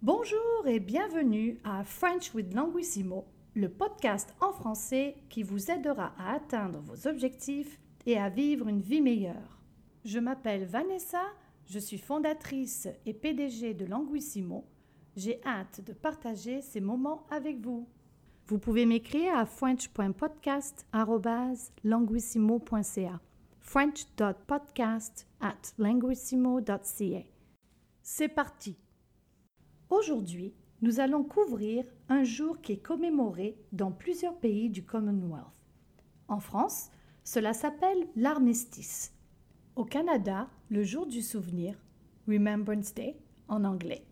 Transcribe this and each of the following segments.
Bonjour et bienvenue à French with Languissimo, le podcast en français qui vous aidera à atteindre vos objectifs et à vivre une vie meilleure. Je m'appelle Vanessa, je suis fondatrice et PDG de Languissimo. J'ai hâte de partager ces moments avec vous. Vous pouvez m'écrire à french.podcast.languissimo.ca. C'est parti! Aujourd'hui, nous allons couvrir un jour qui est commémoré dans plusieurs pays du Commonwealth. En France, cela s'appelle l'armistice. Au Canada, le jour du souvenir, Remembrance Day en anglais.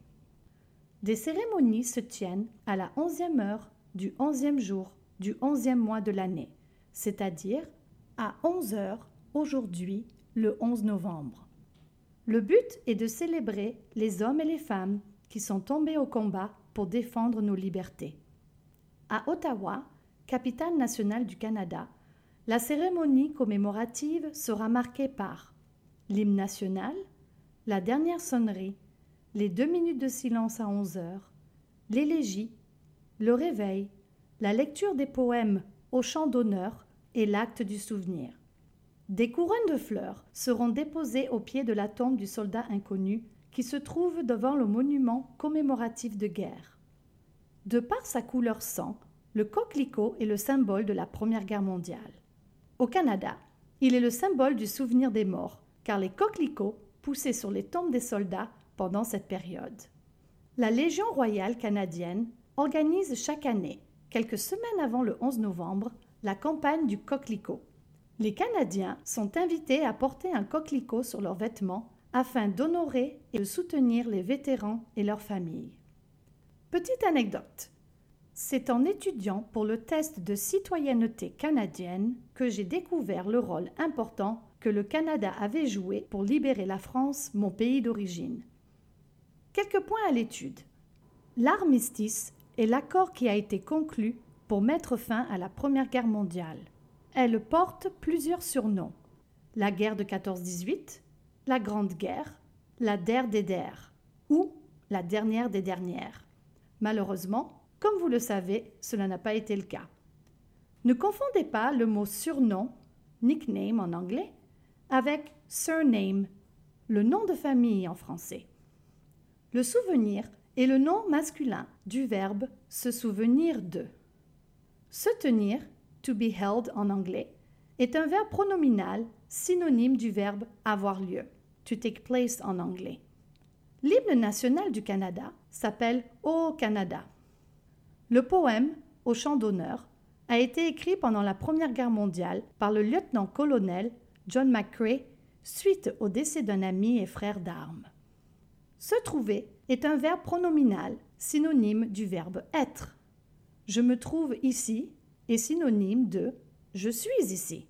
Des cérémonies se tiennent à la onzième heure du onzième jour du onzième mois de l'année, c'est-à-dire à 11 heures aujourd'hui, le 11 novembre. Le but est de célébrer les hommes et les femmes qui sont tombés au combat pour défendre nos libertés. À Ottawa, capitale nationale du Canada, la cérémonie commémorative sera marquée par l'hymne national, la dernière sonnerie, les deux minutes de silence à 11 heures, l'élégie, le réveil, la lecture des poèmes au chant d'honneur et l'acte du souvenir. Des couronnes de fleurs seront déposées au pied de la tombe du soldat inconnu qui se trouve devant le monument commémoratif de guerre. De par sa couleur sang, le coquelicot est le symbole de la Première Guerre mondiale. Au Canada, il est le symbole du souvenir des morts, car les coquelicots poussaient sur les tombes des soldats pendant cette période. La Légion royale canadienne organise chaque année, quelques semaines avant le 11 novembre, la campagne du coquelicot. Les Canadiens sont invités à porter un coquelicot sur leurs vêtements afin d'honorer et de soutenir les vétérans et leurs familles. Petite anecdote. C'est en étudiant pour le test de citoyenneté canadienne que j'ai découvert le rôle important que le Canada avait joué pour libérer la France, mon pays d'origine. Quelques points à l'étude. L'armistice est l'accord qui a été conclu pour mettre fin à la Première Guerre mondiale. Elle porte plusieurs surnoms. La guerre de 14-18, la Grande Guerre, la Der des Der, ou la dernière des dernières. Malheureusement, comme vous le savez, cela n'a pas été le cas. Ne confondez pas le mot surnom, nickname en anglais, avec surname, le nom de famille en français. Le souvenir est le nom masculin du verbe se souvenir de. Se tenir, to be held en anglais, est un verbe pronominal synonyme du verbe avoir lieu to take place en anglais. L'hymne national du Canada s'appelle Ô Canada. Le poème Au chant d'honneur a été écrit pendant la Première Guerre mondiale par le lieutenant-colonel John McCrae suite au décès d'un ami et frère d'armes. Se trouver est un verbe pronominal synonyme du verbe être. Je me trouve ici est synonyme de je suis ici.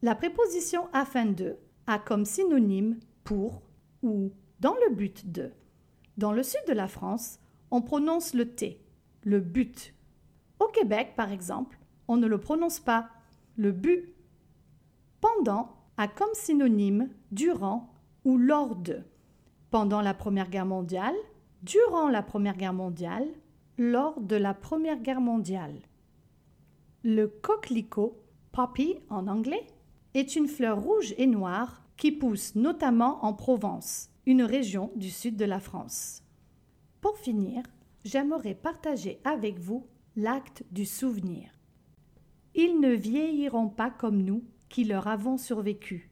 La préposition afin de a comme synonyme pour ou dans le but de. Dans le sud de la France, on prononce le T, le but. Au Québec, par exemple, on ne le prononce pas, le but. Pendant a comme synonyme durant ou lors de. Pendant la Première Guerre mondiale, durant la Première Guerre mondiale, lors de la Première Guerre mondiale. Le coquelicot, poppy en anglais, est une fleur rouge et noire qui pousse notamment en Provence, une région du sud de la France. Pour finir, j'aimerais partager avec vous l'acte du souvenir. Ils ne vieilliront pas comme nous qui leur avons survécu.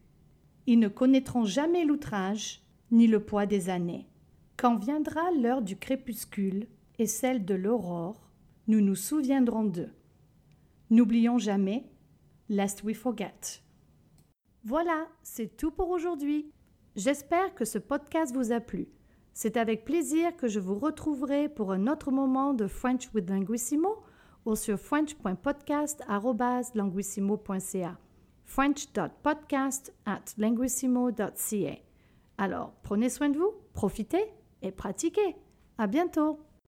Ils ne connaîtront jamais l'outrage ni le poids des années. Quand viendra l'heure du crépuscule et celle de l'aurore, nous nous souviendrons d'eux. N'oublions jamais, lest we forget. Voilà, c'est tout pour aujourd'hui. J'espère que ce podcast vous a plu. C'est avec plaisir que je vous retrouverai pour un autre moment de French with Linguissimo ou sur french.podcast.languissimo.ca french.podcast at linguissimo.ca Alors, prenez soin de vous, profitez et pratiquez. À bientôt!